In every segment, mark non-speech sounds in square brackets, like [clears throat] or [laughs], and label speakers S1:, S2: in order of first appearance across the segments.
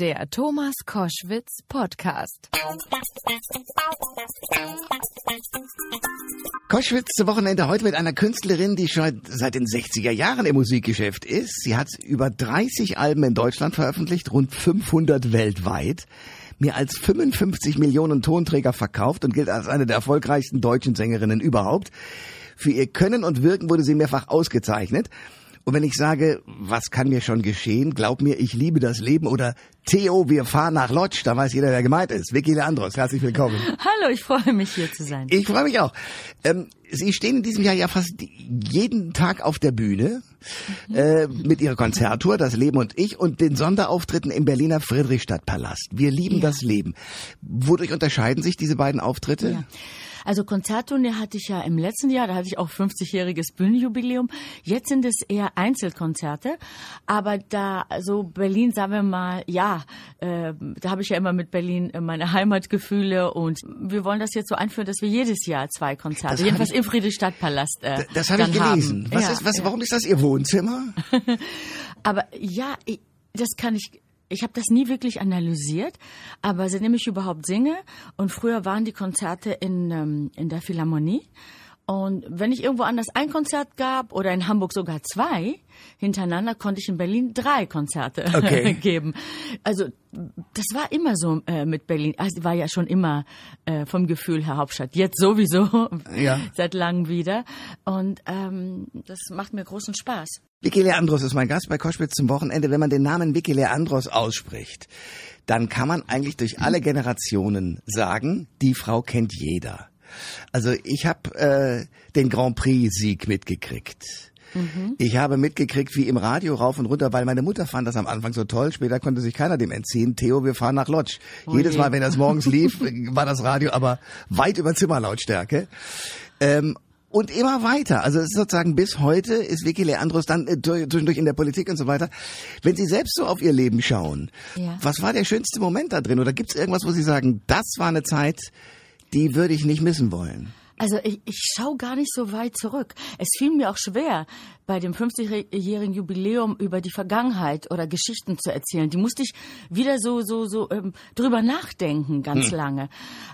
S1: Der Thomas Koschwitz Podcast.
S2: Koschwitz zum Wochenende heute mit einer Künstlerin, die schon seit den 60er Jahren im Musikgeschäft ist. Sie hat über 30 Alben in Deutschland veröffentlicht, rund 500 weltweit, mehr als 55 Millionen Tonträger verkauft und gilt als eine der erfolgreichsten deutschen Sängerinnen überhaupt. Für ihr Können und Wirken wurde sie mehrfach ausgezeichnet. Und wenn ich sage, was kann mir schon geschehen, glaub mir, ich liebe das Leben oder Theo, wir fahren nach Lodz, da weiß jeder, wer gemeint ist. Vicky Leandros, herzlich willkommen. [laughs]
S3: Hallo, ich freue mich hier zu sein.
S2: Ich freue mich auch. Ähm, Sie stehen in diesem Jahr ja fast jeden Tag auf der Bühne mhm. äh, mit Ihrer Konzerttour Das Leben und ich und den Sonderauftritten im Berliner Friedrichstadtpalast. Wir lieben ja. das Leben. Wodurch unterscheiden sich diese beiden Auftritte?
S3: Ja. Also Konzerttournee hatte ich ja im letzten Jahr, da hatte ich auch 50-jähriges Bühnenjubiläum. Jetzt sind es eher Einzelkonzerte, aber da so Berlin, sagen wir mal, ja, äh, da habe ich ja immer mit Berlin äh, meine Heimatgefühle und wir wollen das jetzt so einführen, dass wir jedes Jahr zwei Konzerte, das jedenfalls im Friedrichstadtpalast. Äh,
S2: das habe ich gelesen. Was ja, ist, was, warum ist das Ihr Wohnzimmer? [laughs]
S3: aber ja, ich, das kann ich ich habe das nie wirklich analysiert, aber seitdem ich überhaupt singe und früher waren die Konzerte in, ähm, in der Philharmonie und wenn ich irgendwo anders ein Konzert gab oder in Hamburg sogar zwei hintereinander, konnte ich in Berlin drei Konzerte [laughs] okay. geben. Also das war immer so äh, mit Berlin. Also war ja schon immer äh, vom Gefühl her Hauptstadt. Jetzt sowieso ja. [laughs] seit langem wieder. Und ähm, das macht mir großen Spaß.
S2: Vicky Leandros ist mein Gast bei Koschwitz zum Wochenende. Wenn man den Namen Vicky Leandros ausspricht, dann kann man eigentlich durch alle Generationen sagen, die Frau kennt jeder. Also ich habe äh, den Grand Prix-Sieg mitgekriegt. Mhm. Ich habe mitgekriegt, wie im Radio rauf und runter, weil meine Mutter fand das am Anfang so toll. Später konnte sich keiner dem entziehen. Theo, wir fahren nach Lodz. Oh Jedes Mal, wenn das morgens [laughs] lief, war das Radio aber weit über Zimmerlautstärke. Ähm, und immer weiter. Also es ist sozusagen bis heute ist Vicky Leandros dann äh, zwischendurch in der Politik und so weiter. Wenn Sie selbst so auf Ihr Leben schauen, ja. was war der schönste Moment da drin? Oder gibt es irgendwas, wo Sie sagen, das war eine Zeit, die würde ich nicht missen wollen.
S3: Also ich, ich schaue gar nicht so weit zurück. Es fiel mir auch schwer, bei dem 50-jährigen Jubiläum über die Vergangenheit oder Geschichten zu erzählen. Die musste ich wieder so so so ähm, drüber nachdenken ganz hm. lange.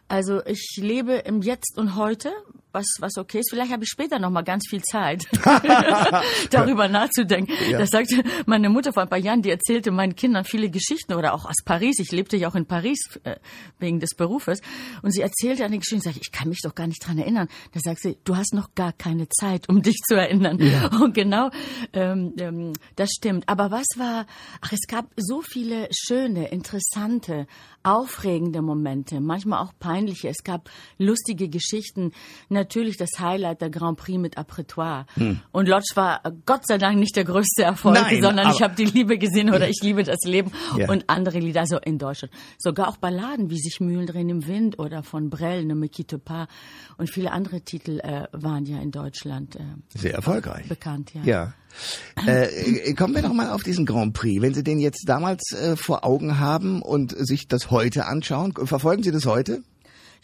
S3: Also ich lebe im Jetzt und heute, was, was okay ist. Vielleicht habe ich später noch mal ganz viel Zeit, [laughs] [laughs] darüber nachzudenken. Ja. Das sagte meine Mutter vor ein paar Jahren, die erzählte meinen Kindern viele Geschichten oder auch aus Paris. Ich lebte ja auch in Paris äh, wegen des Berufes. Und sie erzählte eine Geschichte und sagte, ich kann mich doch gar nicht dran erinnern. Da sagt sie, du hast noch gar keine Zeit, um dich zu erinnern. Ja. [laughs] Und genau, ähm, ähm, das stimmt. Aber was war, ach, es gab so viele schöne, interessante, aufregende Momente, manchmal auch peinliche. Es gab lustige Geschichten. Natürlich das Highlight der Grand Prix mit Apretoire. Hm. Und Lodge war Gott sei Dank nicht der größte Erfolg, Nein, sondern ich habe die Liebe gesehen oder ich liebe das Leben ja. und andere Lieder, also in Deutschland. Sogar auch Balladen wie sich Mühlen drehen im Wind oder von Brel, Ne me quitte pas und viele andere Titel äh, waren ja in Deutschland äh,
S2: sehr erfolgreich.
S3: Bekannt, ja.
S2: Ja. Äh, kommen wir doch mal auf diesen Grand Prix. Wenn Sie den jetzt damals äh, vor Augen haben und sich das heute anschauen, verfolgen Sie das heute?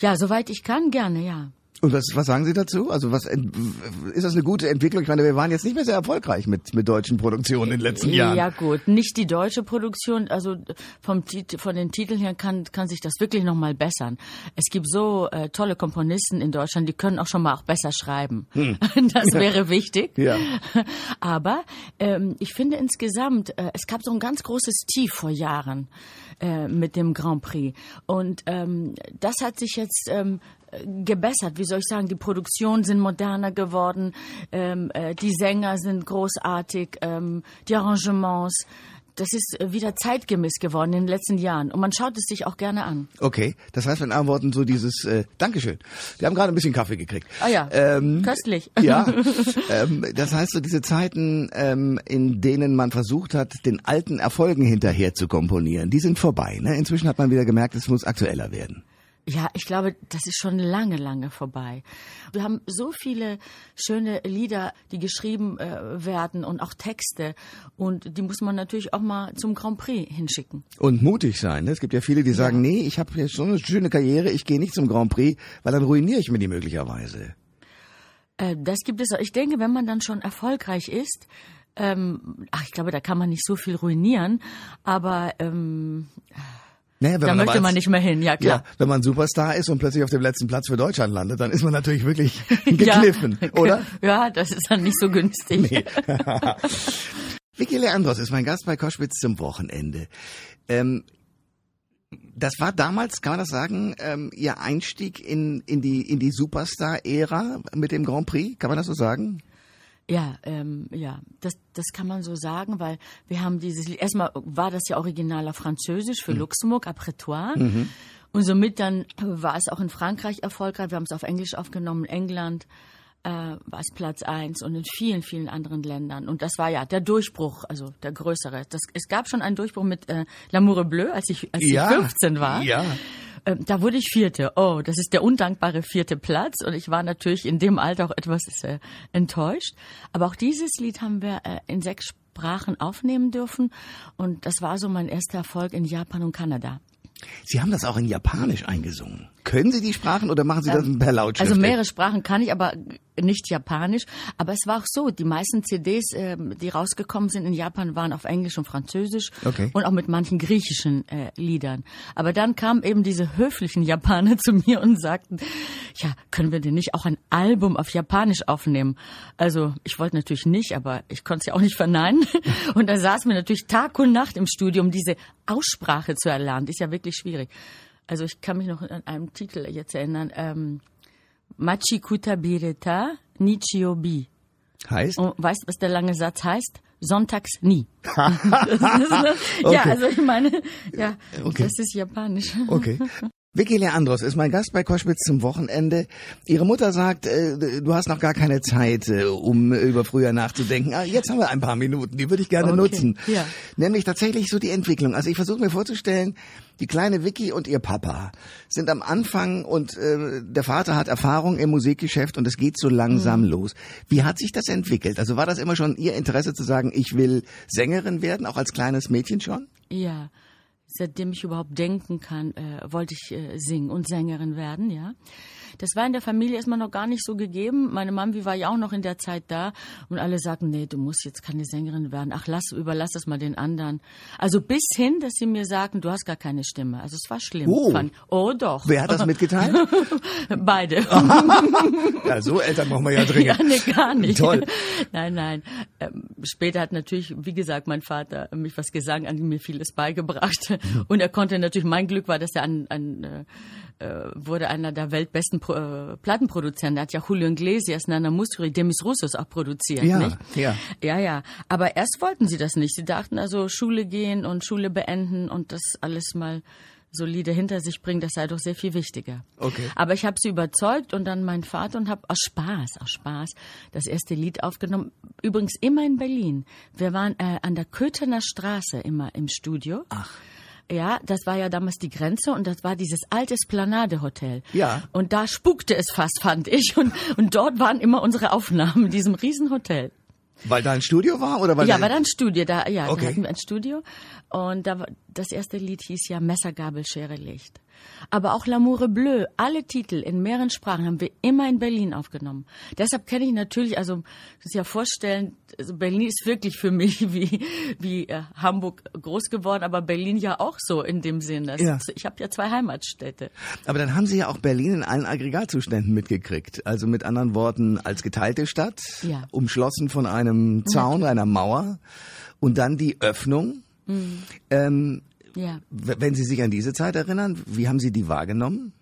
S3: Ja, soweit ich kann, gerne, ja.
S2: Und was, was sagen Sie dazu? Also was ist das eine gute Entwicklung? Ich meine, wir waren jetzt nicht mehr sehr erfolgreich mit mit deutschen Produktionen in den letzten Jahren.
S3: Ja gut, nicht die deutsche Produktion. Also vom von den Titeln her kann kann sich das wirklich noch mal bessern. Es gibt so äh, tolle Komponisten in Deutschland, die können auch schon mal auch besser schreiben. Hm. [laughs] Das wäre wichtig. Ja. [laughs] Aber ähm, ich finde insgesamt, äh, es gab so ein ganz großes Tief vor Jahren äh, mit dem Grand Prix und ähm, das hat sich jetzt ähm, gebessert. Wie soll ich sagen? Die Produktionen sind moderner geworden, ähm, äh, die Sänger sind großartig, ähm, die Arrangements. Das ist wieder zeitgemäß geworden in den letzten Jahren und man schaut es sich auch gerne an.
S2: Okay, das heißt mit anderen Worten so dieses äh, Dankeschön. Wir haben gerade ein bisschen Kaffee gekriegt.
S3: Ah ja, ähm, köstlich. [laughs]
S2: Ja, [laughs] ähm, das heißt so diese Zeiten, ähm, in denen man versucht hat, den alten Erfolgen hinterher zu komponieren, die sind vorbei. Ne? Inzwischen hat man wieder gemerkt, es muss aktueller werden.
S3: Ja, ich glaube, das ist schon lange, lange vorbei. Wir haben so viele schöne Lieder, die geschrieben äh, werden und auch Texte. Und die muss man natürlich auch mal zum Grand Prix hinschicken.
S2: Und mutig sein. Ne? Es gibt ja viele, die sagen, ja. nee, ich habe jetzt schon eine schöne Karriere, ich gehe nicht zum Grand Prix, weil dann ruiniere ich mir die möglicherweise.
S3: Äh, das gibt es auch. Ich denke, wenn man dann schon erfolgreich ist, ähm, ach, ich glaube, da kann man nicht so viel ruinieren, aber ähm,
S2: Naja, wenn
S3: da
S2: man
S3: möchte
S2: aber
S3: man
S2: als-
S3: nicht mehr hin, ja klar.
S2: Ja, wenn man Superstar ist und plötzlich auf dem letzten Platz für Deutschland landet, dann ist man natürlich wirklich [laughs] gekniffen,
S3: ja.
S2: oder?
S3: Ja, das ist dann nicht so günstig.
S2: Nee. [laughs] Vicky Leandros ist mein Gast bei Koschwitz zum Wochenende. Ähm, das war damals, kann man das sagen, ähm, Ihr Einstieg in, in die, in die Superstar-Ära mit dem Grand Prix? Kann man das so sagen?
S3: Ja, ähm, ja, das, das kann man so sagen, weil wir haben dieses Lied, erstmal war das ja original auf Französisch für Luxemburg, Aprétoire. Und somit dann war es auch in Frankreich erfolgreich. Wir haben es auf Englisch aufgenommen, in England äh, war es Platz eins und in vielen, vielen anderen Ländern. Und das war ja der Durchbruch, also der größere. Das, es gab schon einen Durchbruch mit äh, L'Amour bleu, als ich, als ich 15 war.
S2: Ja.
S3: Ähm, da wurde ich Vierte. Oh, das ist der undankbare vierte Platz. Und ich war natürlich in dem Alter auch etwas äh, enttäuscht. Aber auch dieses Lied haben wir äh, in sechs Sprachen aufnehmen dürfen. Und das war so mein erster Erfolg in Japan und Kanada.
S2: Sie haben das auch in Japanisch eingesungen. Können Sie die Sprachen oder machen Sie das per Lautschrift?
S3: Also mehrere Sprachen kann ich, aber nicht Japanisch. Aber es war auch so, die meisten CDs, ähm, die rausgekommen sind in Japan, waren auf Englisch und Französisch
S2: Okay.
S3: und auch mit manchen griechischen äh, Liedern. Aber dann kamen eben diese höflichen Japaner [laughs] zu mir und sagten, ja, können wir denn nicht auch ein Album auf Japanisch aufnehmen? Also ich wollte natürlich nicht, aber ich konnte es ja auch nicht verneinen. [laughs] Und da saßen wir natürlich Tag und Nacht im Studio, um diese Aussprache zu erlernen. Die ist ja wirklich schwierig. Also ich kann mich noch an einen Titel jetzt erinnern. Ähm, Machi Kutabireta Nichiobi.
S2: heißt?
S3: Und weißt du, was der lange Satz heißt? Sonntags nie. [laughs] [laughs] Ist- Ja,
S2: Okay.
S3: also ich meine, ja,
S2: Okay.
S3: das ist japanisch.
S2: Okay. Vicky Leandros ist mein Gast bei Koschwitz zum Wochenende. Ihre Mutter sagt, äh, du hast noch gar keine Zeit, äh, um über früher nachzudenken. Ah, jetzt haben wir ein paar Minuten, die würde ich gerne
S3: Okay,
S2: nutzen.
S3: ja.
S2: Nämlich tatsächlich so die Entwicklung. Also ich versuche mir vorzustellen, die kleine Vicky und ihr Papa sind am Anfang und äh, der Vater hat Erfahrung im Musikgeschäft und es geht so langsam los. Wie hat sich das entwickelt? Also war das immer schon Ihr Interesse zu sagen, ich will Sängerin werden, auch als kleines Mädchen schon?
S3: Ja, seitdem ich überhaupt denken kann, äh, wollte ich äh, singen und Sängerin werden, ja. Das war in der Familie erstmal noch gar nicht so gegeben. Meine Mami war ja auch noch in der Zeit da und alle sagten, nee, du musst jetzt keine Sängerin werden. Ach, lass, überlass das mal den anderen. Also bis hin, dass sie mir sagten, du hast gar keine Stimme. Also es war schlimm.
S2: Oh.
S3: Fand- oh doch.
S2: Wer hat das mitgeteilt? [laughs]
S3: Beide. [laughs]
S2: ja, so Eltern brauchen wir ja dringend.
S3: Ja, nee, gar nicht.
S2: Toll.
S3: Nein, nein. Ähm, später hat natürlich, wie gesagt, mein Vater mich was Gesang an mir vieles beigebracht. Und er konnte natürlich, mein Glück war, dass er an, an äh, äh, wurde einer der weltbesten Pro, äh, Plattenproduzenten. Er hat ja Julio Iglesias, Nana Muscuri, Demis Russos auch produziert,
S2: Ja,
S3: nicht?
S2: ja.
S3: Ja, ja. Aber erst wollten sie das nicht. Sie dachten also, Schule gehen und Schule beenden und das alles mal solide hinter sich bringen, das sei doch sehr viel wichtiger.
S2: Okay.
S3: Aber ich habe sie überzeugt und dann mein Vater und habe aus Spaß, aus Spaß das erste Lied aufgenommen. Übrigens immer in Berlin. Wir waren äh, an der Köthener Straße immer im Studio.
S2: Ach.
S3: Ja, das war ja damals die Grenze und das war dieses alte Esplanade-Hotel.
S2: Ja.
S3: Und da spukte es fast, fand ich. Und, und dort waren immer unsere Aufnahmen in diesem Riesenhotel.
S2: Weil da ein Studio war oder weil
S3: Ja,
S2: da
S3: war da ein Studio, da, ja,
S2: Okay.
S3: da hatten wir ein Studio. Und da war, das erste Lied hieß ja Messer, Gabel, Schere, Licht. Aber auch L'amour bleu, alle Titel in mehreren Sprachen haben wir immer in Berlin aufgenommen. Deshalb kenne ich natürlich, also, das ja vorstellen, also Berlin ist wirklich für mich [laughs] wie, wie äh, Hamburg groß geworden, aber Berlin ja auch so in dem Sinn. Dass
S2: Ja.
S3: Ich habe ja zwei Heimatstädte.
S2: Aber dann haben Sie ja auch Berlin in allen Aggregatzuständen mitgekriegt. Also mit anderen Worten, als geteilte Stadt,
S3: Ja.
S2: umschlossen von einem Zaun, einer Mauer und dann die Öffnung.
S3: Mhm.
S2: Ähm,
S3: Ja.
S2: wenn Sie sich an diese Zeit erinnern, wie haben Sie die wahrgenommen?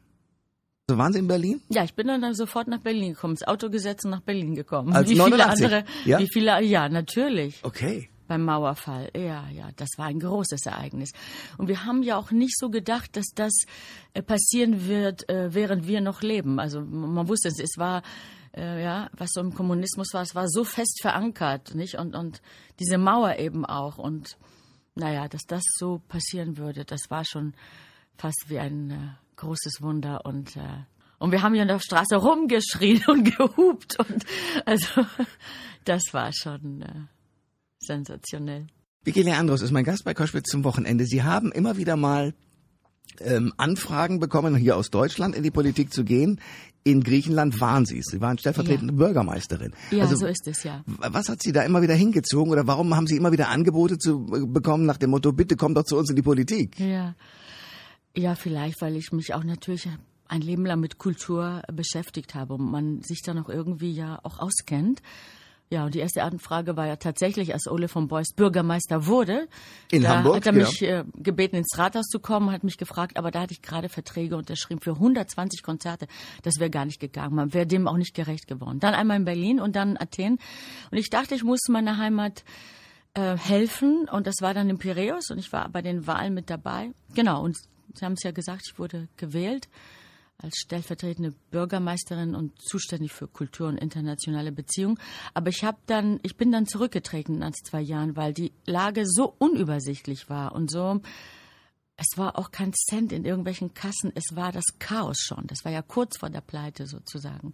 S2: So waren Sie in Berlin?
S3: Ja, ich bin dann sofort nach Berlin gekommen, ins Auto gesetzt und nach Berlin gekommen.
S2: Als
S3: wie viele
S2: 89?
S3: andere,
S2: Ja?
S3: wie viele, ja, natürlich.
S2: Okay.
S3: beim Mauerfall. Ja, ja, das war ein großes Ereignis. Und wir haben ja auch nicht so gedacht, dass das äh, passieren wird, äh, während wir noch leben. Also man man wusste es, es war äh, ja, was so im Kommunismus war, es war so fest verankert, nicht? Und und diese Mauer eben auch und naja, dass das so passieren würde, das war schon fast wie ein äh, großes Wunder und äh, und wir haben ja in der Straße rumgeschrien und [laughs] gehupt und also das war schon äh, sensationell.
S2: Vicky Leandros ist mein Gast bei Koschwitz zum Wochenende. Sie haben immer wieder mal ähm, Anfragen bekommen, hier aus Deutschland in die Politik zu gehen. In Griechenland waren Sie es. Sie waren stellvertretende Bürgermeisterin.
S3: Ja,
S2: also,
S3: so ist es ja.
S2: Was hat Sie da immer wieder hingezogen oder warum haben Sie immer wieder Angebote zu äh, bekommen nach dem Motto, bitte komm doch zu uns in die Politik?
S3: Ja. Ja, vielleicht, weil ich mich auch natürlich ein Leben lang mit Kultur beschäftigt habe und man sich dann auch irgendwie ja auch auskennt. Ja, und die erste Anfrage war ja tatsächlich, als Ole von Beuys Bürgermeister wurde.
S2: In
S3: da
S2: Hamburg,
S3: hat er
S2: ja.
S3: mich äh, gebeten, ins Rathaus zu kommen, hat mich gefragt, aber da hatte ich gerade Verträge unterschrieben für 120 Konzerte. Das wäre gar nicht gegangen. Man wäre dem auch nicht gerecht geworden. Dann einmal in Berlin und dann in Athen. Und ich dachte, ich muss meiner Heimat äh, helfen. Und das war dann in Piräus und ich war bei den Wahlen mit dabei. Genau, und Sie haben es ja gesagt, ich wurde gewählt als stellvertretende Bürgermeisterin und zuständig für Kultur und internationale Beziehungen. Aber ich habe dann, ich bin dann zurückgetreten nach zwei Jahren, weil die Lage so unübersichtlich war und so. Es war auch kein Cent in irgendwelchen Kassen. Es war das Chaos schon. Das war ja kurz vor der Pleite sozusagen.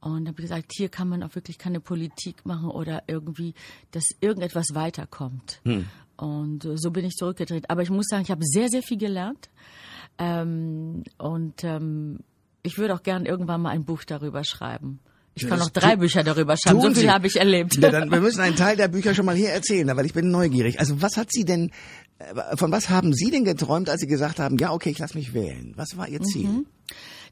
S3: Und habe gesagt, hier kann man auch wirklich keine Politik machen oder irgendwie, dass irgendetwas weiterkommt. Und äh, so bin ich zurückgetreten. Aber ich muss sagen, ich habe sehr, sehr viel gelernt. Ähm, und ähm, ich würde auch gern irgendwann mal ein Buch darüber schreiben. Ich kann auch drei Bücher darüber schreiben. So viel habe ich erlebt.
S2: Ja, dann, wir müssen einen Teil der Bücher schon mal hier erzählen, weil ich bin neugierig. Also was hat Sie denn, äh, von was haben Sie denn geträumt, als Sie gesagt haben, ja, okay, ich lasse mich wählen? Was war Ihr Ziel?
S3: Mhm.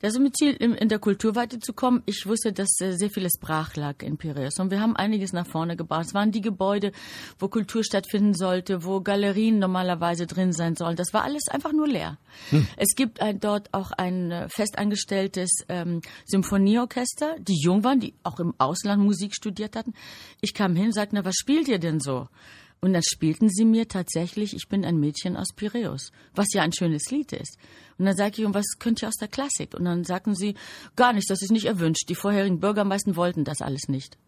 S3: Das mit Ziel, in, der Kultur weiterzukommen. Ich wusste, dass äh, sehr vieles brach lag in Piräus. Und wir haben einiges nach vorne gebracht. Es waren die Gebäude, wo Kultur stattfinden sollte, wo Galerien normalerweise drin sein sollen. Das war alles einfach nur leer. Es gibt ein, dort auch ein äh, festangestelltes ähm, Symphonieorchester, die jung waren, die auch im Ausland Musik studiert hatten. Ich kam hin und sagte, na, was spielt ihr denn so? Und dann spielten sie mir tatsächlich, ich bin ein Mädchen aus Piräus, was ja ein schönes Lied ist. Und dann sage ich, und was könnt ihr aus der Klassik? Und dann sagten sie, gar nichts, das ist nicht erwünscht. Die vorherigen Bürgermeister wollten das alles nicht.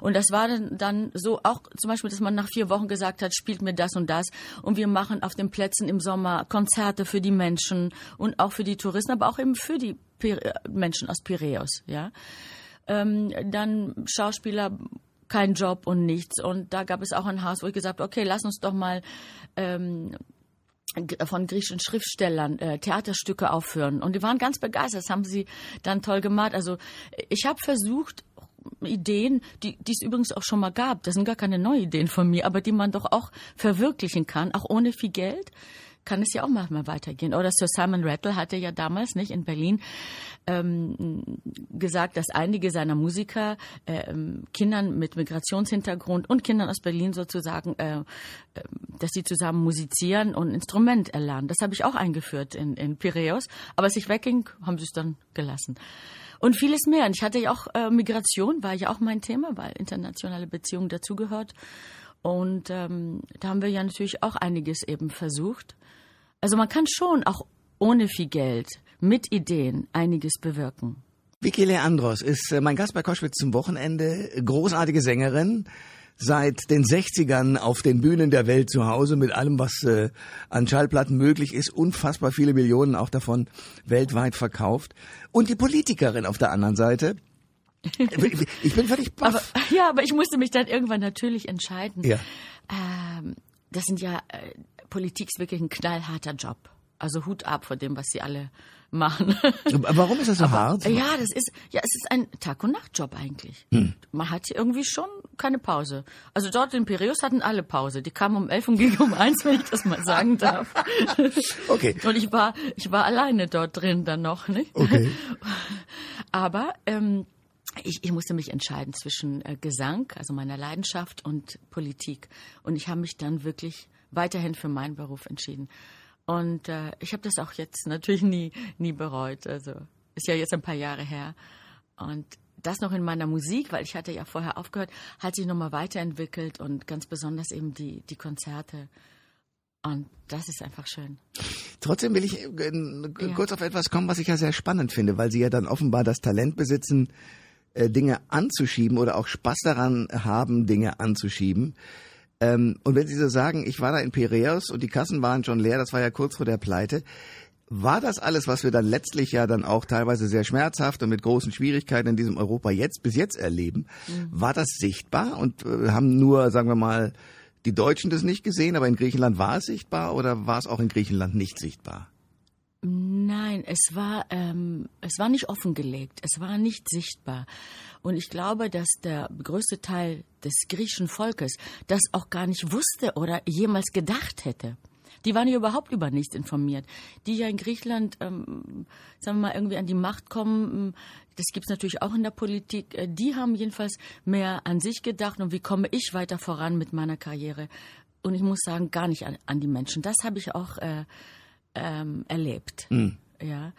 S3: Und das war dann, so auch zum Beispiel, dass man nach vier Wochen gesagt hat, spielt mir das und das. Und wir machen auf den Plätzen im Sommer Konzerte für die Menschen und auch für die Touristen, aber auch eben für die Pir Menschen aus Piräus, ja. Ähm, dann Schauspieler, kein Job und nichts. Und da gab es auch ein Haus, wo ich gesagt habe, okay, lass uns doch mal ähm, von griechischen Schriftstellern äh, Theaterstücke aufführen. Und die waren ganz begeistert. Das haben sie dann toll gemacht. Also ich habe versucht, Ideen, die die es übrigens auch schon mal gab, das sind gar keine neuen Ideen von mir, aber die man doch auch verwirklichen kann, auch ohne viel Geld kann es ja auch manchmal weitergehen. Oder Sir Simon Rattle hatte ja damals nicht in Berlin ähm, gesagt, dass einige seiner Musiker ähm, Kindern mit Migrationshintergrund und Kindern aus Berlin sozusagen, äh, äh, dass sie zusammen musizieren und Instrument erlernen. Das habe ich auch eingeführt in, in Piräus. Aber als ich wegging, haben sie es dann gelassen. Und vieles mehr. Und ich hatte ja auch äh, Migration, war ja auch mein Thema, weil internationale Beziehungen dazugehört. Und ähm, da haben wir ja natürlich auch einiges eben versucht. Also man kann schon auch ohne viel Geld, mit Ideen einiges bewirken.
S2: Vicky Leandros ist äh, mein Gast bei Koschwitz zum Wochenende. Großartige Sängerin. Seit den 60ern auf den Bühnen der Welt zu Hause mit allem, was äh, an Schallplatten möglich ist. Unfassbar viele Millionen auch davon weltweit verkauft. Und die Politikerin auf der anderen Seite. [laughs] Ich bin völlig baff.
S3: Aber ja, aber ich musste mich dann irgendwann natürlich entscheiden.
S2: Ja.
S3: Ähm, das sind ja äh, Politik ist wirklich ein knallharter Job. Also Hut ab vor dem, was sie alle machen.
S2: Warum ist das so hart?
S3: Ja, das ist ja, es ist ein Tag und Nacht-Job eigentlich. Man hat irgendwie schon keine Pause. Also dort in Piräus hatten alle Pause. Die kamen um elf und gingen um eins, wenn ich das mal sagen darf. [laughs]
S2: Okay.
S3: Und ich war ich war alleine dort drin dann noch, nicht?
S2: Okay.
S3: Aber ähm, ich, ich musste mich entscheiden zwischen äh, Gesang, also meiner Leidenschaft, und Politik. Und ich habe mich dann wirklich weiterhin für meinen Beruf entschieden. Und äh, ich habe das auch jetzt [laughs] natürlich nie, nie bereut. Also ist ja jetzt ein paar Jahre her. Und das noch in meiner Musik, weil ich hatte ja vorher aufgehört, hat sich nochmal weiterentwickelt und ganz besonders eben die, die Konzerte. Und das ist einfach schön.
S2: Trotzdem will ich äh,
S3: Ja.
S2: kurz auf etwas kommen, was ich ja sehr spannend finde, weil Sie ja dann offenbar das Talent besitzen, äh, Dinge anzuschieben oder auch Spaß daran haben, Dinge anzuschieben. Ähm, und wenn Sie so sagen, ich war da in Piräus und die Kassen waren schon leer, das war ja kurz vor der Pleite. War das alles, was wir dann letztlich ja dann auch teilweise sehr schmerzhaft und mit großen Schwierigkeiten in diesem Europa jetzt bis jetzt erleben, war das sichtbar und äh, haben nur, sagen wir mal, die Deutschen das nicht gesehen, aber in Griechenland war es sichtbar oder war es auch in Griechenland nicht sichtbar?
S3: Nein, es war, ähm, es war nicht offengelegt, es war nicht sichtbar. Und ich glaube, dass der größte Teil des griechischen Volkes das auch gar nicht wusste oder jemals gedacht hätte. Die waren ja überhaupt über nichts informiert. Die ja in Griechenland, ähm, sagen wir mal, irgendwie an die Macht kommen, ähm, das gibt's natürlich auch in der Politik, äh, die haben jedenfalls mehr an sich gedacht und wie komme ich weiter voran mit meiner Karriere. Und ich muss sagen, gar nicht an, an die Menschen. Das habe ich auch äh, ähm, erlebt.
S2: Mhm.
S3: Ja.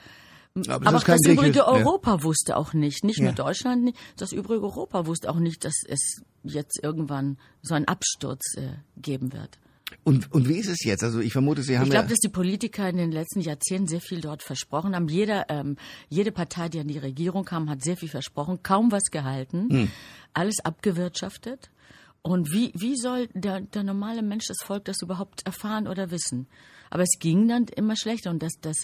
S2: Aber,
S3: Aber
S2: das,
S3: das übrige
S2: Griechisch-
S3: Europa wusste auch nicht, nicht
S2: Ja.
S3: nur Deutschland, das übrige Europa wusste auch nicht, dass es jetzt irgendwann so einen Absturz äh, geben wird.
S2: Ja. Und, und wie ist es jetzt? Also ich vermute, Sie haben
S3: Ich glaube,
S2: ja...
S3: dass die Politiker in den letzten Jahrzehnten sehr viel dort versprochen haben. Jeder, ähm, jede Partei, die an die Regierung kam, hat sehr viel versprochen, kaum was gehalten,
S2: Hm.
S3: alles abgewirtschaftet. Und wie, wie soll der, der normale Mensch, das Volk, das überhaupt erfahren oder wissen? Aber es ging dann immer schlechter. Und das, das,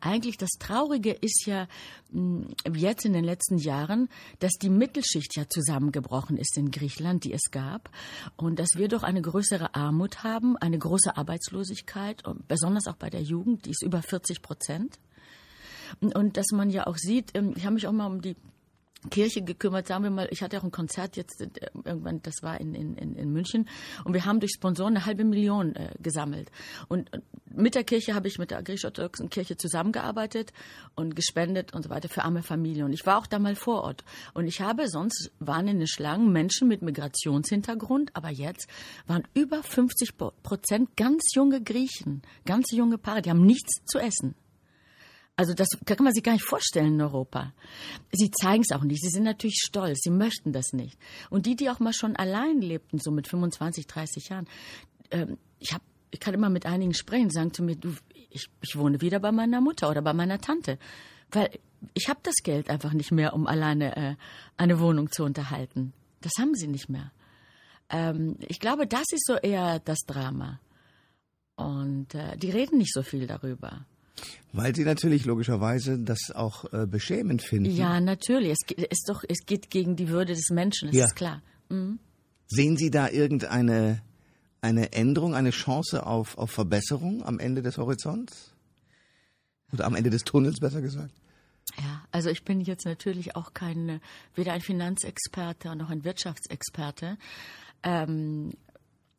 S3: eigentlich das Traurige ist ja mh, jetzt in den letzten Jahren, dass die Mittelschicht ja zusammengebrochen ist in Griechenland, die es gab. Und dass wir doch eine größere Armut haben, eine große Arbeitslosigkeit, besonders auch bei der Jugend, die ist über 40 Prozent. Und- dass man ja auch sieht, ähm, ich habe mich auch mal um die Kirche gekümmert, sagen wir mal, ich hatte auch ein Konzert jetzt äh, irgendwann, das war in, in, in München und wir haben durch Sponsoren eine halbe Million äh, gesammelt. Und mit der Kirche habe ich mit der griechisch-orthodoxen Kirche zusammengearbeitet und gespendet und so weiter für arme Familien. Und ich war auch da mal vor Ort. Und ich habe, sonst waren in den Schlangen Menschen mit Migrationshintergrund, aber jetzt waren über 50 Pro- Prozent ganz junge Griechen, ganz junge Paare, die haben nichts zu essen. Also das kann man sich gar nicht vorstellen in Europa. Sie zeigen es auch nicht. Sie sind natürlich stolz. Sie möchten das nicht. Und die, die auch mal schon allein lebten, so mit 25, 30 Jahren, ähm, ich habe, ich kann immer mit einigen sprechen, sagen zu mir, du, ich, ich wohne wieder bei meiner Mutter oder bei meiner Tante, weil ich habe das Geld einfach nicht mehr, um alleine äh, eine Wohnung zu unterhalten. Das haben sie nicht mehr. Ähm, ich glaube, das ist so eher das Drama. Und äh, die reden nicht so viel darüber.
S2: Weil Sie natürlich logischerweise das auch äh, beschämend finden.
S3: Ja, natürlich. Es geht, ist doch, es geht gegen die Würde des Menschen, das
S2: Ja.
S3: ist klar. Mhm.
S2: Sehen Sie da irgendeine eine Änderung, eine Chance auf, auf Verbesserung am Ende des Horizonts? Oder am Ende des Tunnels, besser gesagt?
S3: Ja, also ich bin jetzt natürlich auch kein, weder ein Finanzexperte noch ein Wirtschaftsexperte. Ähm,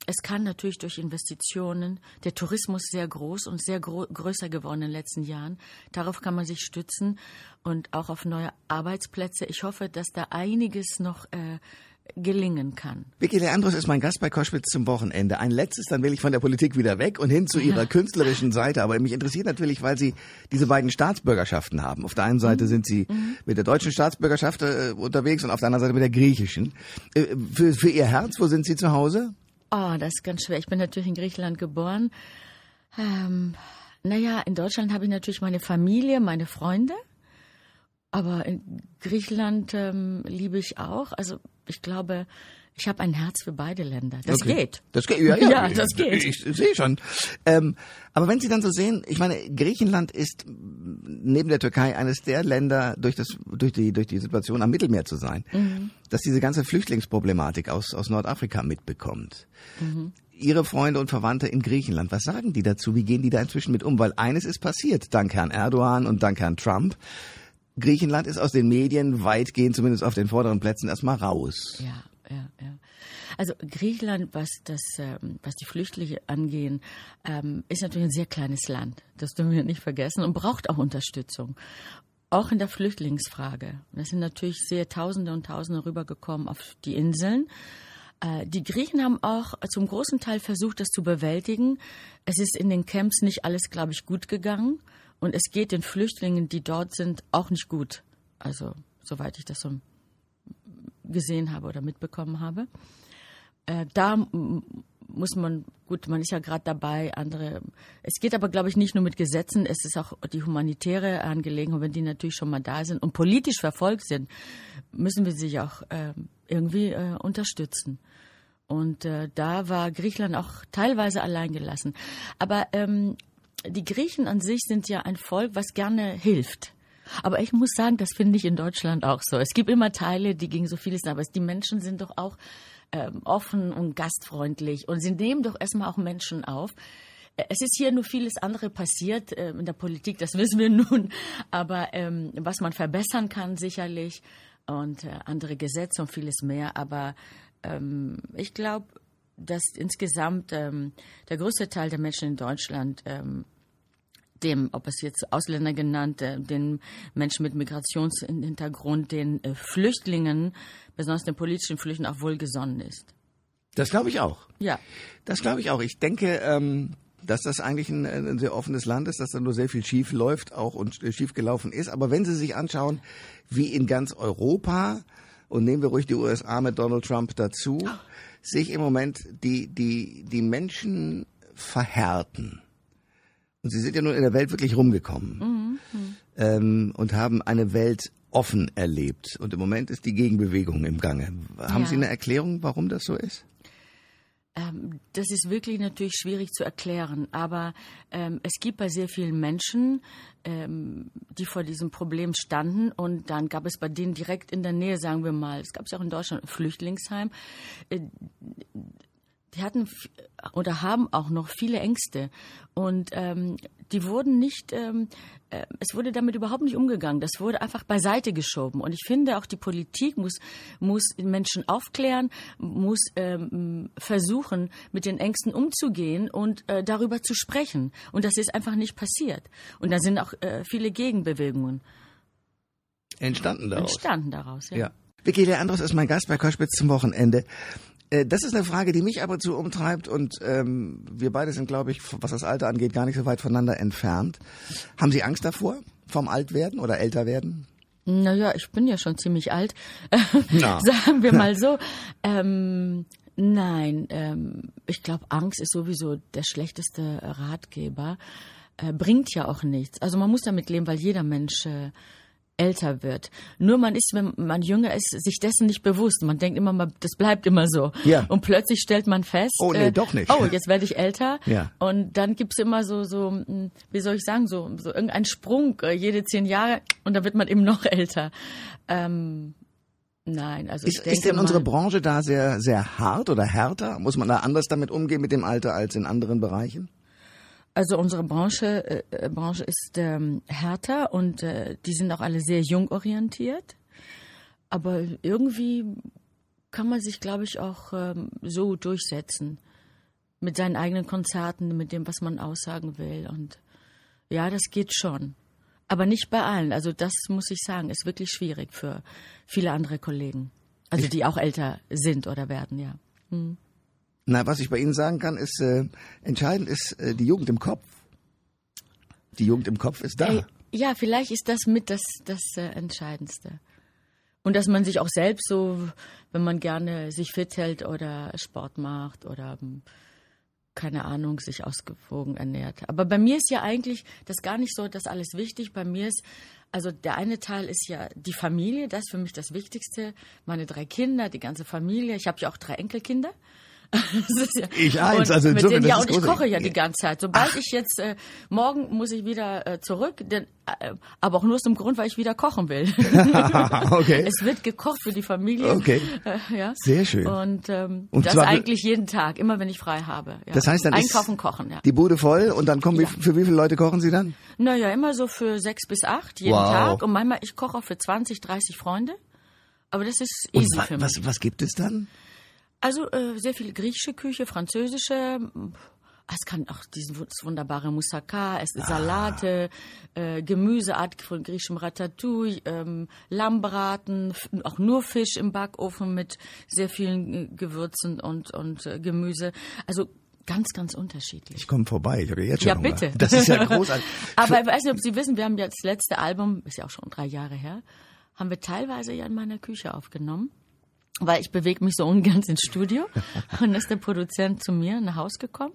S3: es kann natürlich durch Investitionen, der Tourismus sehr groß und sehr gro größer geworden in den letzten Jahren. Darauf kann man sich stützen und auch auf neue Arbeitsplätze. Ich hoffe, dass da einiges noch äh, gelingen kann.
S2: Vicky Leandros ist mein Gast bei Koschwitz zum Wochenende. Ein letztes, dann will ich von der Politik wieder weg und hin zu Ihrer künstlerischen Seite. Aber mich interessiert natürlich, weil Sie diese beiden Staatsbürgerschaften haben. Auf der einen Seite
S3: Mhm.
S2: sind Sie mit der deutschen Staatsbürgerschaft äh, unterwegs und auf der anderen Seite mit der griechischen. Äh, für, für Ihr Herz, wo sind Sie zu Hause?
S3: Oh, das ist ganz schwer. Ich bin natürlich in Griechenland geboren. Ähm, naja, in Deutschland habe ich natürlich meine Familie, meine Freunde. Aber in Griechenland ähm, liebe ich auch. Also ich glaube, ich habe ein Herz für beide Länder. Das
S2: Okay.
S3: geht.
S2: Das geht, ja, ja. [laughs]
S3: Ja, das geht.
S2: Ich, ich sehe schon. Ähm, aber wenn Sie dann so sehen, ich meine, Griechenland ist neben der Türkei eines der Länder durch das, durch die, durch die Situation am Mittelmeer zu sein,
S3: Mhm.
S2: dass diese ganze Flüchtlingsproblematik aus, aus Nordafrika mitbekommt.
S3: Mhm.
S2: Ihre Freunde und Verwandte in Griechenland, was sagen die dazu? Wie gehen die da inzwischen mit um? Weil eines ist passiert, dank Herrn Erdogan und dank Herrn Trump. Griechenland ist aus den Medien weitgehend, zumindest auf den vorderen Plätzen, erstmal raus.
S3: Ja, ja, ja. Also Griechenland, was das, ähm, was die Flüchtlinge angehen, ähm, ist natürlich ein sehr kleines Land. Das dürfen wir nicht vergessen und braucht auch Unterstützung. Auch in der Flüchtlingsfrage. Es sind natürlich sehr Tausende und Tausende rübergekommen auf die Inseln. Äh, Die Griechen haben auch zum großen Teil versucht, das zu bewältigen. Es ist in den Camps nicht alles, glaube ich, gut gegangen. Und es geht den Flüchtlingen, die dort sind, auch nicht gut. Also, soweit ich das so gesehen habe oder mitbekommen habe. Äh, da muss man, gut, man ist ja gerade dabei, andere, es geht aber, glaube ich, nicht nur mit Gesetzen, es ist auch die humanitäre Angelegenheit, wenn die natürlich schon mal da sind und politisch verfolgt sind, müssen wir sie auch äh, irgendwie äh, unterstützen. Und äh, da war Griechenland auch teilweise alleingelassen. Aber ähm, die Griechen an sich sind ja ein Volk, was gerne hilft. Aber ich muss sagen, das finde ich in Deutschland auch so. Es gibt immer Teile, die gegen so vieles aber die Menschen sind doch auch ähm, offen und gastfreundlich und sie nehmen doch erstmal auch Menschen auf. Es ist hier nur vieles andere passiert äh, in der Politik, das [laughs] wissen wir nun. Aber ähm, was man verbessern kann, sicherlich, und äh, andere Gesetze und vieles mehr. Aber ähm, ich glaube, dass insgesamt ähm, der größte Teil der Menschen in Deutschland ähm, dem, ob es jetzt Ausländer genannt, äh, den Menschen mit Migrationshintergrund, den äh, Flüchtlingen, besonders den politischen Flüchtlingen auch wohlgesonnen ist.
S2: Das glaube ich auch.
S3: Ja.
S2: Das glaube ich auch. Ich denke, ähm, dass das eigentlich ein, ein, sehr offenes Land ist, dass da nur sehr viel schief läuft auch und äh, schief gelaufen ist. Aber wenn Sie sich anschauen, wie in ganz Europa, und nehmen wir ruhig die USA mit Donald Trump dazu, sich im Moment die, die, die Menschen verhärten. Und Sie sind ja nun in der Welt wirklich rumgekommen mhm. ähm, und haben eine Welt offen erlebt. Und im Moment ist die Gegenbewegung im Gange. Haben
S3: Ja.
S2: Sie eine Erklärung, warum das so ist?
S3: Ähm, das ist wirklich natürlich schwierig zu erklären, aber ähm, es gibt bei sehr vielen Menschen, ähm, die vor diesem Problem standen und dann gab es bei denen direkt in der Nähe, sagen wir mal, es gab es auch in Deutschland, ein Flüchtlingsheim, äh, die hatten oder haben auch noch viele Ängste und ähm, die wurden nicht, ähm, äh, es wurde damit überhaupt nicht umgegangen. Das wurde einfach beiseite geschoben. Und ich finde auch die Politik muss muss Menschen aufklären, muss ähm, versuchen mit den Ängsten umzugehen und äh, darüber zu sprechen. Und das ist einfach nicht passiert. Und da sind auch äh, viele Gegenbewegungen
S2: Entstanden daraus.
S3: entstanden daraus. Ja.
S2: Ja. Vicky Leandros ist mein Gast bei Koschwitz zum Wochenende. Äh, Das ist eine Frage, die mich ab und zu umtreibt und ähm, wir beide sind, glaube ich, was das Alter angeht, gar nicht so weit voneinander entfernt. Haben Sie Angst davor, vom Altwerden oder Älterwerden?
S3: Naja, ich bin ja schon ziemlich alt. [laughs]
S2: Na. [laughs]
S3: Sagen wir mal so. [laughs] Ähm, nein, ähm, ich glaube, Angst ist sowieso der schlechteste Ratgeber. Äh, bringt ja auch nichts. Also man muss damit leben, weil jeder Mensch äh, älter wird. Nur man ist, wenn man jünger ist, sich dessen nicht bewusst. Man denkt immer mal, das bleibt immer so.
S2: Ja.
S3: Und plötzlich stellt man fest,
S2: Oh, nee, doch nicht.
S3: Oh, jetzt werde ich älter.
S2: Ja.
S3: Und dann gibt's immer so, so, mh, wie soll ich sagen, so, so irgendein Sprung äh, jede zehn Jahre und dann wird man eben [laughs] noch älter. Ähm, nein, also ich
S2: Ist, ist denn unsere Branche da sehr, sehr hart oder härter? Muss man da anders damit umgehen mit dem Alter als in anderen Bereichen?
S3: Also unsere Branche, äh, äh, Branche ist ähm, härter und äh, die sind auch alle sehr jung orientiert. Aber irgendwie kann man sich, glaube ich, auch ähm, so durchsetzen. Mit seinen eigenen Konzerten, mit dem, was man aussagen will. Und ja, das geht schon. Aber nicht bei allen. Also das muss ich sagen, ist wirklich schwierig für viele andere Kollegen. Also die auch älter sind oder werden, ja.
S2: Na, was ich bei Ihnen sagen kann, ist, äh, entscheidend ist äh, die Jugend im Kopf. Die Jugend im Kopf ist da.
S3: Ey, ja, vielleicht ist das mit das, das äh, Entscheidendste. Und dass man sich auch selbst so, wenn man gerne sich fit hält oder Sport macht oder ähm, keine Ahnung, sich ausgewogen ernährt. Aber bei mir ist ja eigentlich das gar nicht so, das alles wichtig. Bei mir ist, also der eine Teil ist ja die Familie, das ist für mich das Wichtigste. Meine drei Kinder, die ganze Familie. Ich habe ja auch drei Enkelkinder. Ja, [laughs]
S2: Ich eins,
S3: und
S2: also
S3: mit denen, ja, und ich koche ja die ganze Zeit. Sobald ich jetzt äh, morgen muss ich wieder äh, zurück, denn, äh, aber auch nur aus dem Grund, weil ich wieder kochen will. [laughs]
S2: okay.
S3: es wird gekocht für die Familie.
S2: Okay.
S3: Äh, ja.
S2: Sehr schön.
S3: Und, ähm,
S2: Und
S3: das eigentlich jeden Tag, immer wenn ich frei habe. Ja.
S2: Das heißt, dann
S3: einkaufen, kochen. Ja.
S2: die Bude voll und dann kommen,
S3: Ja.
S2: für wie viele Leute kochen Sie dann?
S3: Naja, immer so für sechs bis acht jeden
S2: Wow.
S3: Tag und manchmal ich koche auch für 20, 30 Freunde. Aber das ist
S2: Und
S3: easy
S2: wa
S3: für mich.
S2: was, was gibt es dann?
S3: Also äh, sehr viel griechische Küche, französische. Es kann auch diesen wunderbare Moussaka, es
S2: Ah.
S3: ist Salate, äh, Gemüseart von griechischem Ratatouille, ähm, Lammbraten, auch nur Fisch im Backofen mit sehr vielen äh, Gewürzen und und äh, Gemüse. Also ganz ganz unterschiedlich.
S2: Ich komme vorbei, ich habe ja jetzt schon
S3: Ja,
S2: Hunger.
S3: bitte.
S2: Das ist ja [laughs] großartig.
S3: Aber ich weiß nicht, ob Sie wissen, wir haben ja das letzte Album, ist ja auch schon drei Jahre her, haben wir teilweise ja in meiner Küche aufgenommen. Weil ich bewege mich so ungern ins Studio. Und dann ist der Produzent zu mir nach Haus gekommen.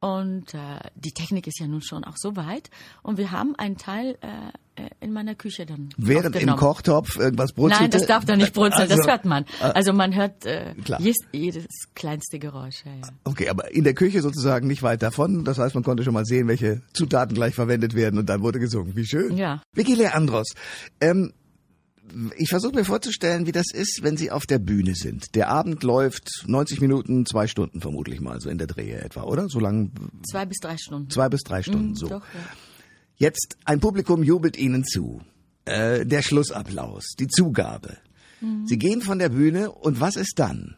S3: Und äh, die Technik ist ja nun schon auch so weit. Und wir haben einen Teil äh, äh, in meiner Küche dann
S2: Während im. Kochtopf irgendwas brutzelte?
S3: Nein, das darf da nicht brutzeln, das
S2: Also,
S3: hört man. Also man hört äh, jedes, jedes kleinste Geräusch. Ja, ja.
S2: Okay, aber in der Küche sozusagen nicht weit davon. Das heißt, man konnte schon mal sehen, welche Zutaten gleich verwendet werden und dann wurde gesungen. Wie schön.
S3: Ja.
S2: Vicky Leandros, ähm, ich versuche mir vorzustellen, wie das ist, wenn Sie auf der Bühne sind. Der Abend läuft 90 Minuten, zwei Stunden vermutlich mal, so in der Drehe etwa, oder? So lang,
S3: Zwei bis drei Stunden.
S2: zwei bis drei Stunden so.
S3: Doch, ja.
S2: Jetzt, ein Publikum jubelt Ihnen zu. Äh, der Schlussapplaus, die Zugabe.
S3: Mhm.
S2: Sie gehen von der Bühne und was ist dann?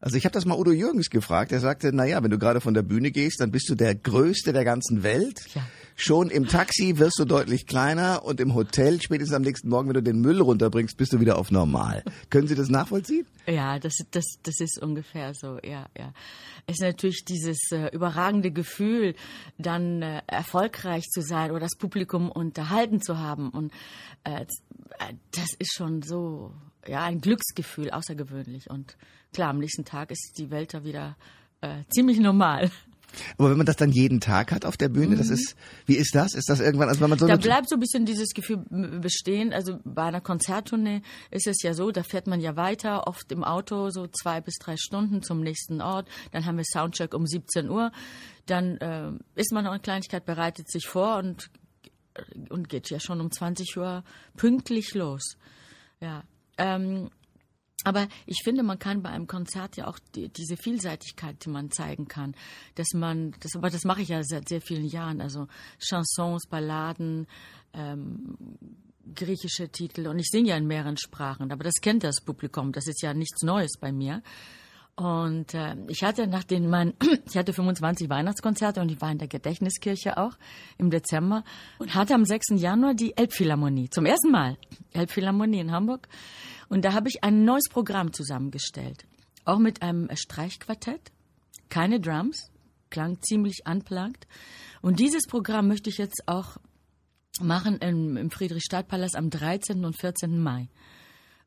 S2: Also ich habe das mal Udo Jürgens gefragt. Er sagte, na ja, wenn du gerade von der Bühne gehst, dann bist du der Größte der ganzen Welt.
S3: Ja.
S2: Schon im Taxi wirst du deutlich kleiner und im Hotel, spätestens am nächsten Morgen, wenn du den Müll runterbringst, bist du wieder auf normal. Können Sie das nachvollziehen?
S3: Ja, das, das, das ist ungefähr so, ja, ja. Es ist natürlich dieses äh, überragende Gefühl, dann äh, erfolgreich zu sein oder das Publikum unterhalten zu haben. Und äh, das ist schon so, ja, ein Glücksgefühl, außergewöhnlich. Und klar, am nächsten Tag ist die Welt da wieder äh, ziemlich normal.
S2: Aber wenn man das dann jeden Tag hat auf der Bühne, das ist, wie ist das? Ist das irgendwann, also wenn man so
S3: Da bleibt so ein bisschen dieses Gefühl bestehen. Also bei einer Konzerttournee ist es ja so, da fährt man ja weiter, oft im Auto so zwei bis drei Stunden zum nächsten Ort. Dann haben wir Soundcheck um 17 Uhr. Dann äh, isst man noch eine Kleinigkeit, bereitet sich vor und, und geht ja schon um 20 Uhr pünktlich los. Ja. Ähm, aber ich finde, man kann bei einem Konzert ja auch die, diese Vielseitigkeit, die man zeigen kann, dass man, das, aber das mache ich ja seit sehr vielen Jahren, also Chansons, Balladen, ähm, griechische Titel und ich singe ja in mehreren Sprachen, aber das kennt das Publikum, das ist ja nichts Neues bei mir. Und äh, ich hatte nach den mein, [clears throat] ich hatte 25 Weihnachtskonzerte und ich war in der Gedächtniskirche auch im Dezember und hatte am 6. Januar die Elbphilharmonie zum ersten Mal Elbphilharmonie in Hamburg und da habe ich ein neues Programm zusammengestellt, auch mit einem Streichquartett, keine Drums, klang ziemlich unplugged und dieses Programm möchte ich jetzt auch machen im, im Friedrichstadtpalast am 13. und 14. Mai.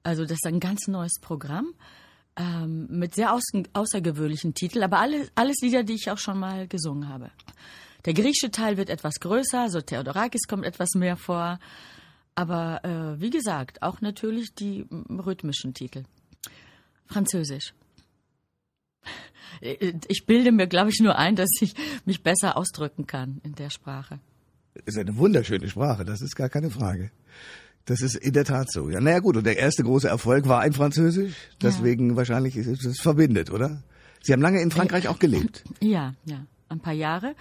S3: Also das ist ein ganz neues Programm ähm, mit sehr aus, außergewöhnlichen Titeln, aber alles, alles Lieder, die ich auch schon mal gesungen habe. Der griechische Teil wird etwas größer, so Theodorakis kommt etwas mehr vor, aber äh, wie gesagt, auch natürlich die rhythmischen Titel. Französisch. Äh, Ich bilde mir, glaube ich, nur ein, dass ich mich besser ausdrücken kann in der Sprache.
S2: ist eine wunderschöne Sprache, das ist gar keine Frage. Das ist in der Tat so. Ja, naja gut, und der erste große Erfolg war ein Französisch, deswegen wahrscheinlich ist es es verbindet, oder? Sie haben lange in Frankreich auch gelebt. [laughs]
S3: Ja, ja, ein paar Jahre.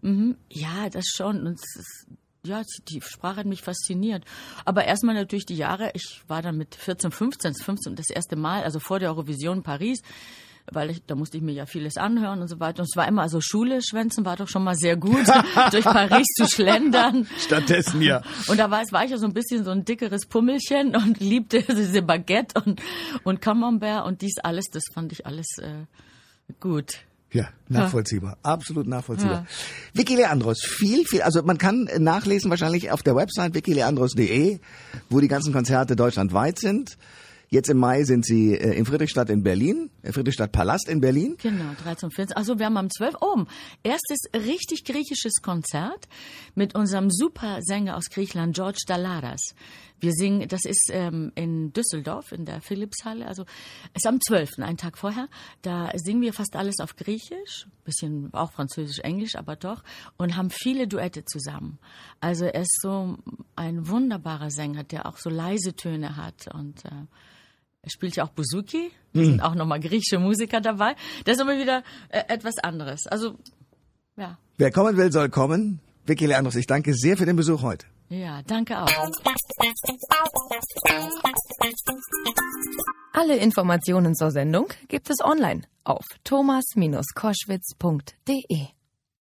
S3: Mhm. Ja, das schon. Und es ist, ja, die Sprache hat mich fasziniert. Aber erstmal natürlich die Jahre. Ich war dann mit 14, 15, 15 das erste Mal, also vor der Eurovision in Paris, weil ich, da musste ich mir ja vieles anhören und so weiter. Und es war immer, also Schule schwänzen war doch schon mal sehr gut, [laughs] durch Paris zu schlendern.
S2: Stattdessen ja.
S3: Und da war, es- war ich ja so ein bisschen so ein dickeres Pummelchen und liebte [laughs] diese Baguette und, und Camembert und dies alles, das fand ich alles äh, gut.
S2: Ja, nachvollziehbar. Absolut nachvollziehbar. Vicky Leandros, viel, viel, also man kann nachlesen wahrscheinlich auf der Website wikileandros.de, wo die ganzen Konzerte deutschlandweit sind. Jetzt im Mai sind sie äh, in Friedrichstadt in Berlin, äh, Friedrichstadt Palast in Berlin.
S3: Genau, 13 und 14. Also wir haben am 12. Oh, erstes richtig griechisches Konzert mit unserem Supersänger aus Griechenland, George Dalaras. Wir singen, das ist ähm, in Düsseldorf in der Philipshalle, also ist am 12., einen Tag vorher. Da singen wir fast alles auf Griechisch, bisschen auch Französisch, Englisch, aber doch, und haben viele Duette zusammen. Also er ist so ein wunderbarer Sänger, der auch so leise Töne hat und äh, spielt ja auch Buzuki. Da sind auch nochmal griechische Musiker dabei. Das ist immer wieder äh, etwas anderes. Also, ja.
S2: Wer kommen will, soll kommen. Vicky Leandros, ich danke sehr für den Besuch heute.
S3: Ja, danke auch.
S1: Alle Informationen zur Sendung gibt es online auf thomas-koschwitz.de.